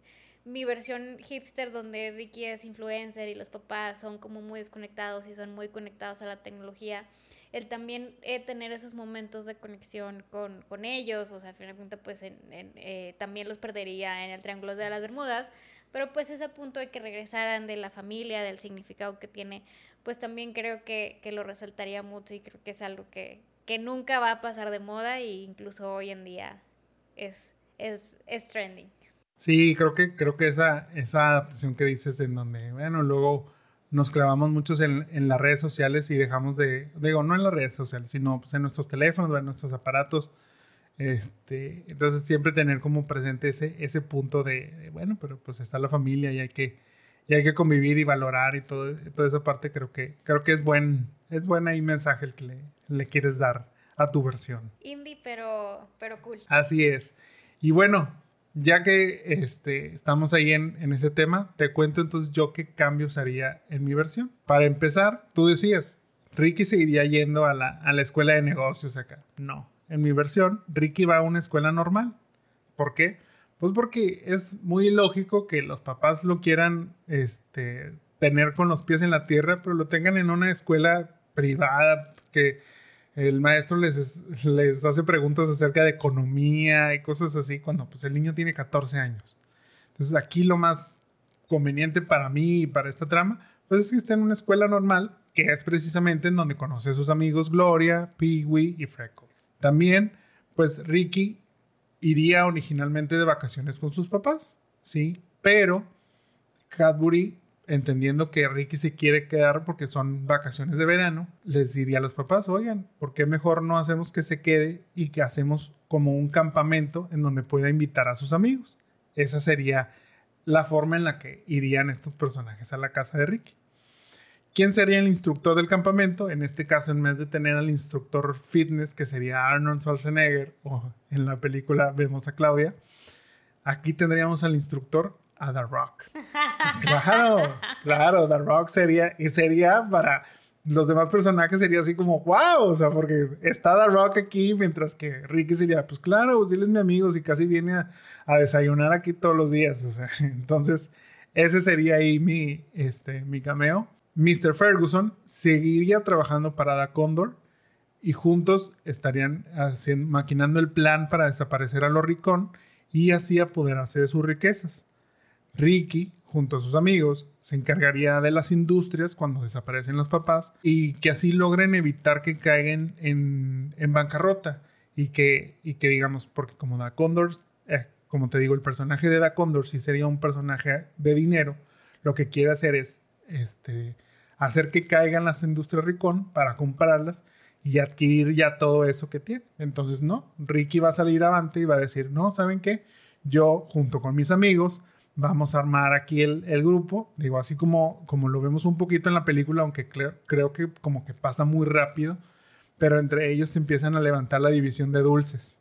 mi versión hipster donde Ricky es influencer y los papás son como muy desconectados y son muy conectados a la tecnología, el también eh, tener esos momentos de conexión con, con ellos, o sea, a fin de cuentas, pues eh, también los perdería en el Triángulo de las Bermudas, pero pues ese punto de que regresaran de la familia, del significado que tiene, pues también creo que, que lo resaltaría mucho y creo que es algo que, que nunca va a pasar de moda e incluso hoy en día es, es, es trending. Sí, creo que, creo que esa, esa adaptación que dices en donde, bueno, luego nos clavamos muchos en, en, las redes sociales y dejamos de, digo, no en las redes sociales, sino pues en nuestros teléfonos, en nuestros aparatos. Este, entonces siempre tener como presente ese, ese punto de, bueno, pero pues está la familia y hay que, y hay que convivir y valorar y todo, toda esa parte creo que, creo que es buen, es buen ahí mensaje el que le, le quieres dar a tu versión. Indie, pero, pero cool. Así es. Y bueno, ya que este, estamos ahí en, en, ese tema, te cuento entonces yo qué cambios haría en mi versión. Para empezar, tú decías, Ricky seguiría yendo a la, a la escuela de negocios acá. No, en mi versión, Ricky va a una escuela normal. ¿Por qué? Pues porque es muy lógico que los papás lo quieran este, tener con los pies en la tierra, pero lo tengan en una escuela privada que el maestro les, les hace preguntas acerca de economía y cosas así cuando pues el niño tiene 14 años. Entonces aquí lo más conveniente para mí y para esta trama pues es que esté en una escuela normal que es precisamente en donde conoce a sus amigos Gloria, Peewee y Freckles. También pues Ricky iría originalmente de vacaciones con sus papás, sí, pero Cadbury entendiendo que Ricky se quiere quedar porque son vacaciones de verano, les diría a los papás, oigan, ¿por qué mejor no hacemos que se quede y que hacemos como un campamento en donde pueda invitar a sus amigos? Esa sería la forma en la que irían estos personajes a la casa de Ricky. ¿Quién sería el instructor del campamento? En este caso, en vez de tener al instructor fitness, que sería Arnold Schwarzenegger, o en la película vemos a Claudia, aquí tendríamos al instructor a The Rock. Pues claro, claro, The Rock sería, y sería para los demás personajes sería así como, wow, o sea, porque está The Rock aquí, mientras que Ricky sería, pues claro, pues él es mi amigo y casi viene a, a, desayunar aquí todos los días, o sea, entonces ese sería ahí mi, este, mi cameo. Mr. Ferguson seguiría trabajando para Da Condor y juntos estarían haciendo, maquinando el plan para desaparecer a los Ricón y así apoderarse de sus riquezas. Ricky, junto a sus amigos, se encargaría de las industrias cuando desaparecen los papás y que así logren evitar que caigan en, bancarrota y que, y que digamos, porque como Da Condor, eh, como te digo, el personaje de Da Condor sí sería un personaje de dinero, lo que quiere hacer es este, hacer que caigan las industrias Ricón para comprarlas y adquirir ya todo eso que tiene. Entonces, no, Ricky va a salir avante y va a decir, no, ¿saben qué? Yo, junto con mis amigos, vamos a armar aquí el, grupo. Digo, así como, como lo vemos un poquito en la película, aunque creo, que como que pasa muy rápido, pero entre ellos se empiezan a levantar la división de dulces,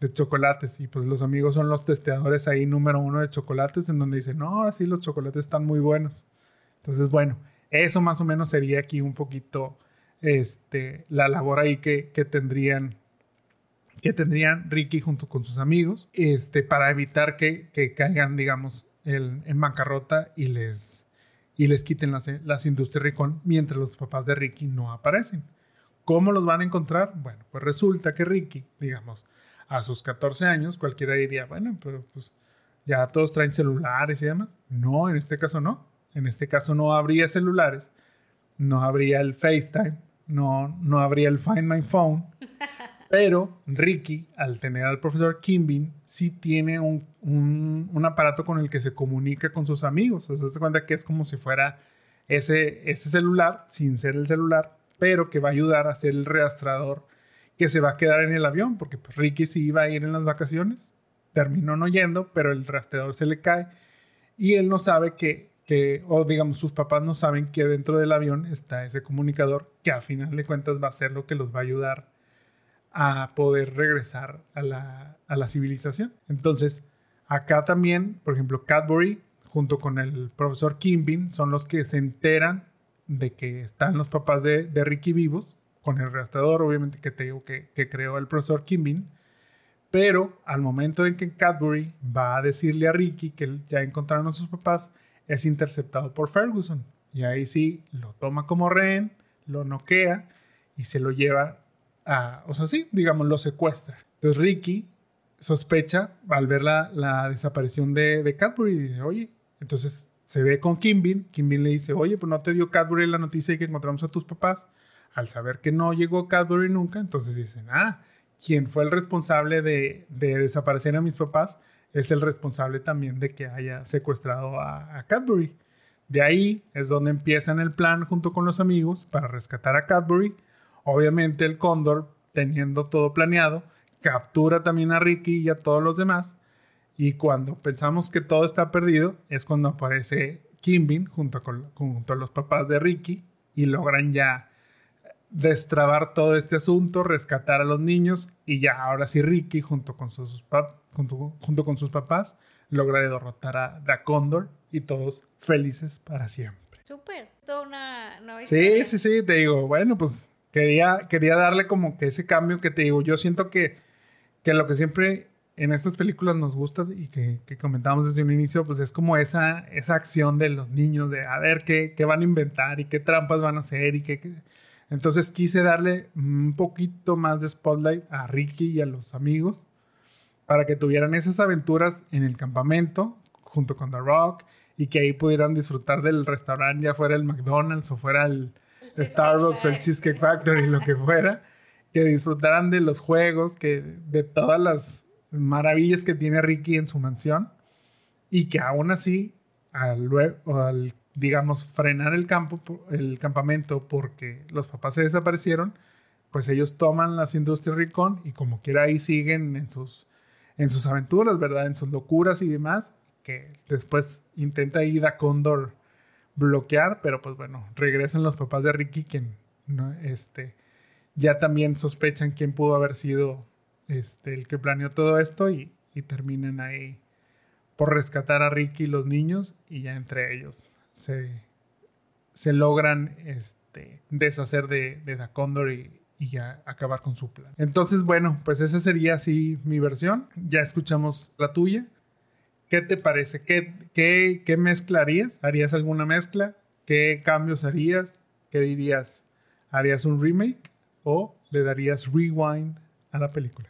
de chocolates, y pues los amigos son los testeadores ahí número uno de chocolates, en donde dicen, no, así los chocolates están muy buenos. Entonces, bueno, eso más o menos sería aquí un poquito este, la labor ahí que, que tendrían que tendrían Ricky junto con sus amigos este, para evitar que, que caigan, digamos, en bancarrota y les, y les quiten las, las industrias Ricón mientras los papás de Ricky no aparecen. ¿Cómo los van a encontrar? Bueno, pues resulta que Ricky, digamos, a sus 14 años, cualquiera diría, bueno, pero pues ya todos traen celulares y demás. No, en este caso no. En este caso no habría celulares, no habría el FaceTime, no, no habría el Find My Phone. Pero Ricky, al tener al profesor Kimbin, sí tiene un, un, aparato con el que se comunica con sus amigos. O sea, se cuenta que es como si fuera ese, ese celular, sin ser el celular, pero que va a ayudar a ser el rastrador que se va a quedar en el avión, porque pues, Ricky sí iba a ir en las vacaciones, terminó no yendo, pero el rastreador se le cae y él no sabe que, que, o digamos, sus papás no saben que dentro del avión está ese comunicador que a final de cuentas va a ser lo que los va a ayudar a poder regresar a la, a la civilización. Entonces, acá también, por ejemplo, Cadbury, junto con el profesor Kimbin, son los que se enteran de que están los papás de, de Ricky vivos, con el rastreador, obviamente, que te digo que, que creó el profesor Kimbin. Pero al momento en que Cadbury va a decirle a Ricky que ya encontraron a sus papás, es interceptado por Ferguson. Y ahí sí lo toma como rehén, lo noquea y se lo lleva a. O sea, sí, digamos, lo secuestra. Entonces Ricky sospecha al ver la, la desaparición de, de, Cadbury y dice, oye, entonces se ve con Kimbin. Kimbin le dice, oye, pues no te dio Cadbury la noticia de que encontramos a tus papás. Al saber que no llegó Cadbury nunca, entonces dicen, ah, quien fue el responsable de, desaparecer a mis papás es el responsable también de que haya secuestrado a, Cadbury. De ahí es donde empiezan el plan junto con los amigos para rescatar a Cadbury. Obviamente el cóndor, teniendo todo planeado, captura también a Ricky y a todos los demás. Y cuando pensamos que todo está perdido, es cuando aparece Kimbin junto con, junto a los papás de Ricky y logran ya destrabar todo este asunto, rescatar a los niños y ya ahora sí Ricky junto con sus, junto, junto con sus papás logra derrotar a Da Condor y todos felices para siempre. Súper, toda una nueva Sí, sí, sí, te digo, bueno, pues quería, quería darle como que ese cambio que te digo, yo siento que, que lo que siempre en estas películas nos gusta y que, que comentábamos desde un inicio, pues es como esa, esa acción de los niños de a ver qué, qué van a inventar y qué trampas van a hacer y qué entonces quise darle un poquito más de spotlight a Ricky y a los amigos para que tuvieran esas aventuras en el campamento junto con The Rock y que ahí pudieran disfrutar del restaurante, ya fuera el McDonald's o fuera el, Starbucks o el Cheesecake Factory, lo que fuera, que disfrutaran de los juegos, que de todas las maravillas que tiene Ricky en su mansión y que aún así al, al digamos, frenar el, campo, el campamento porque los papás se desaparecieron, pues ellos toman las industrias Ricón y como quiera ahí siguen en sus, en sus aventuras, ¿verdad? En sus locuras y demás, que después intenta ir a Cóndor bloquear, pero pues bueno, regresan los papás de Ricky, quien ¿no? este, ya también sospechan quién pudo haber sido este, el que planeó todo esto y, y terminan ahí por rescatar a Ricky y los niños y ya entre ellos se, logran este, deshacer de, de Da Condor y, ya acabar con su plan. Entonces, bueno, pues esa sería así mi versión. Ya escuchamos la tuya. ¿Qué te parece? ¿Qué, qué, qué mezclarías? ¿Harías alguna mezcla? ¿Qué cambios harías? ¿Qué dirías? ¿Harías un remake o le darías rewind a la película?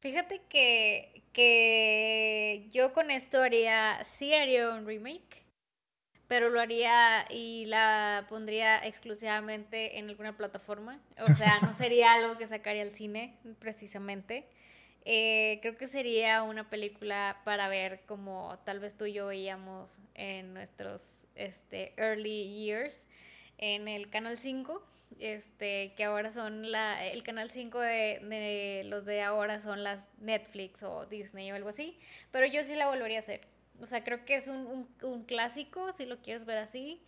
Fíjate que, que yo con esto haría, sí haría un remake pero lo haría y la pondría exclusivamente en alguna plataforma. O sea, no sería algo que sacaría al cine, precisamente. Eh, creo que sería una película para ver como tal vez tú y yo veíamos en nuestros este, early years en el Canal 5, este, que ahora son la, el Canal 5 de, de los de ahora son las Netflix o Disney o algo así, pero yo sí la volvería a hacer o sea, creo que es un, un, clásico, si lo quieres ver así,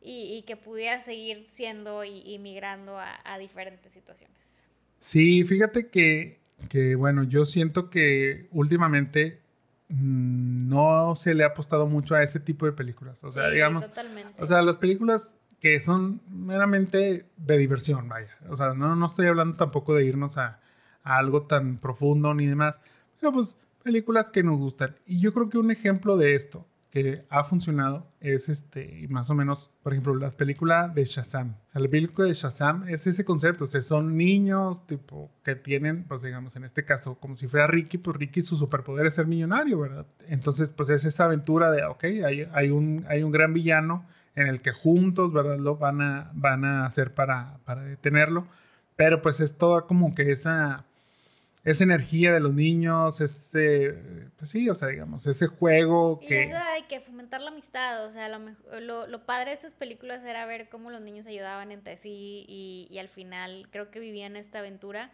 y, y que pudiera seguir siendo y, migrando a, a, diferentes situaciones. Sí, fíjate que, que, bueno, yo siento que últimamente mm, no se le ha apostado mucho a ese tipo de películas. O sea, digamos, totalmente. o sea, las películas que son meramente de diversión, vaya. O sea, no, no estoy hablando tampoco de irnos a, a algo tan profundo ni demás, pero pues películas que nos gustan. Y yo creo que un ejemplo de esto que ha funcionado es este, más o menos, por ejemplo, la película de Shazam. O sea, la película de Shazam es ese concepto, o sea, son niños, tipo, que tienen, pues digamos, en este caso, como si fuera Ricky, pues Ricky su superpoder es ser millonario, ¿verdad? Entonces, pues es esa aventura de, ok, hay, hay, un, hay un gran villano en el que juntos, ¿verdad? Lo van a, van a hacer para, para detenerlo, pero pues es toda como que esa esa energía de los niños, ese, pues sí, o sea, digamos, ese juego que... Y eso hay que fomentar la amistad, o sea, lo, lo, padre de estas películas era ver cómo los niños ayudaban entre sí y, y al final creo que vivían esta aventura.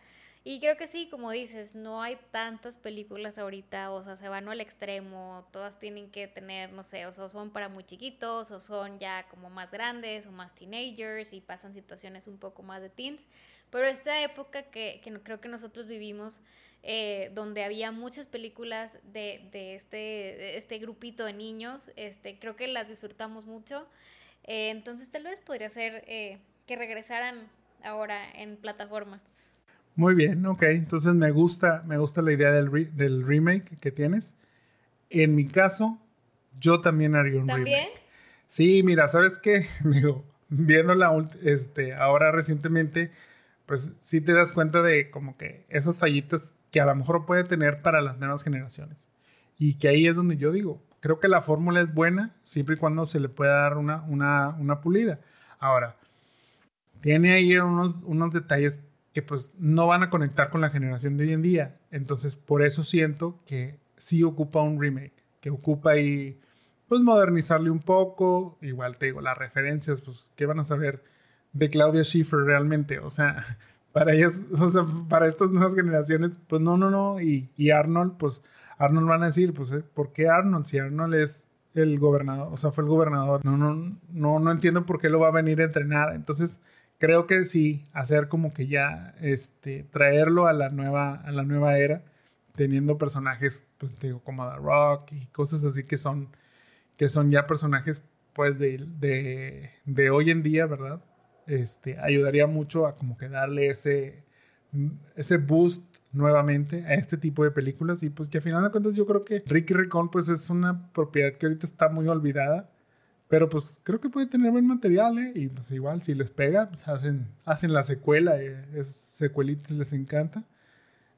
Y creo que sí, como dices, no hay tantas películas ahorita, o sea, se van al extremo, todas tienen que tener, no sé, o son para muy chiquitos, o son ya como más grandes, o más teenagers, y pasan situaciones un poco más de teens. Pero esta época que, que creo que nosotros vivimos, eh, donde había muchas películas de, de, este, este grupito de niños, este, creo que las disfrutamos mucho. Eh, entonces tal vez podría ser eh, que regresaran ahora en plataformas. Muy bien, ok. Entonces me gusta, me gusta la idea del, del remake que tienes. En mi caso, yo también haría un ¿También? Sí, mira, ¿sabes qué? Digo, viéndola este, ahora recientemente, pues sí te das cuenta de como que esas fallitas que a lo mejor puede tener para las nuevas generaciones. Y que ahí es donde yo digo, creo que la fórmula es buena siempre y cuando se le pueda dar una, una, una pulida. Ahora, tiene ahí unos, unos detalles que pues no van a conectar con la generación de hoy en día. Entonces, por eso siento que sí ocupa un remake, que ocupa ahí pues modernizarle un poco. Igual te digo, las referencias, pues, ¿qué van a saber de Claudia Schiffer realmente? O sea, para ellas, o sea, para estas nuevas generaciones, pues no, no, no. Y, y Arnold, pues, Arnold van a decir, pues, ¿eh? ¿por qué Arnold? Si Arnold es el gobernador, o sea, fue el gobernador. No, no, no, no entiendo por qué lo va a venir a entrenar. Entonces, creo que sí, hacer como que ya, este, traerlo a la nueva, a la nueva era, teniendo personajes, pues digo, como The Rock y cosas así que son, que son ya personajes, pues, de, de, de hoy en día, ¿verdad? Este, ayudaría mucho a como que darle ese, ese boost nuevamente a este tipo de películas y pues que al final de cuentas yo creo que Ricky Ricón pues es una propiedad que ahorita está muy olvidada pero pues creo que puede tener buen material, ¿eh? Y pues igual, si les pega, pues hacen, hacen la secuela, eh, es secuelitas les encanta.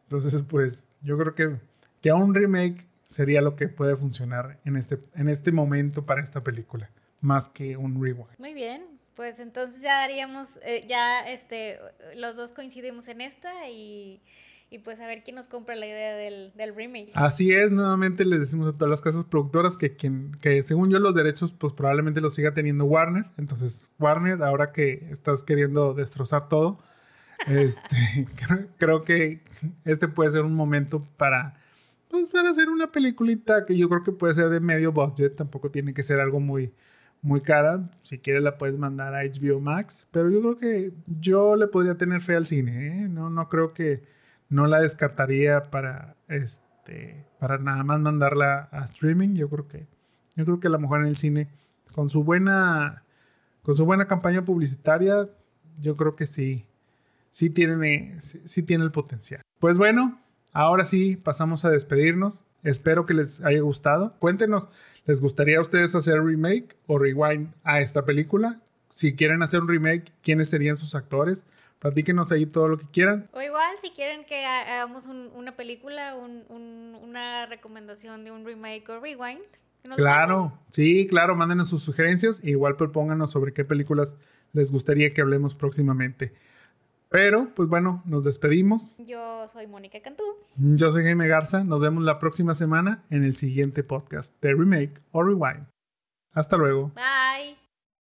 Entonces, pues yo creo que, que un remake sería lo que puede funcionar en este, en este momento para esta película, más que un rewind. Muy bien, pues entonces ya daríamos, eh, ya este, los dos coincidimos en esta y y pues a ver quién nos compra la idea del, del, remake. Así es, nuevamente les decimos a todas las casas productoras que quien, que según yo los derechos pues probablemente los siga teniendo Warner. Entonces, Warner, ahora que estás queriendo destrozar todo, este, creo, que este puede ser un momento para, pues, para hacer una peliculita que yo creo que puede ser de medio budget, tampoco tiene que ser algo muy, muy cara. Si quieres la puedes mandar a HBO Max, pero yo creo que yo le podría tener fe al cine, ¿eh? No, no creo que no la descartaría para este para nada más mandarla a streaming. Yo creo que yo creo que a lo mejor en el cine con su buena con su buena campaña publicitaria, yo creo que sí sí tiene sí, tiene el potencial. Pues bueno, ahora sí pasamos a despedirnos. Espero que les haya gustado. Cuéntenos, ¿les gustaría a ustedes hacer remake o rewind a esta película? Si quieren hacer un remake, ¿quiénes serían sus actores? Platíquenos ahí todo lo que quieran. O igual, si quieren que hagamos una película, una recomendación de un remake o rewind. Claro, sí, claro, mándenos sus sugerencias. igual propónganos sobre qué películas les gustaría que hablemos próximamente. Pero, pues bueno, nos despedimos. Yo soy Mónica Cantú. Yo soy Jaime Garza. Nos vemos la próxima semana en el siguiente podcast de Remake o Rewind. Hasta luego. Bye.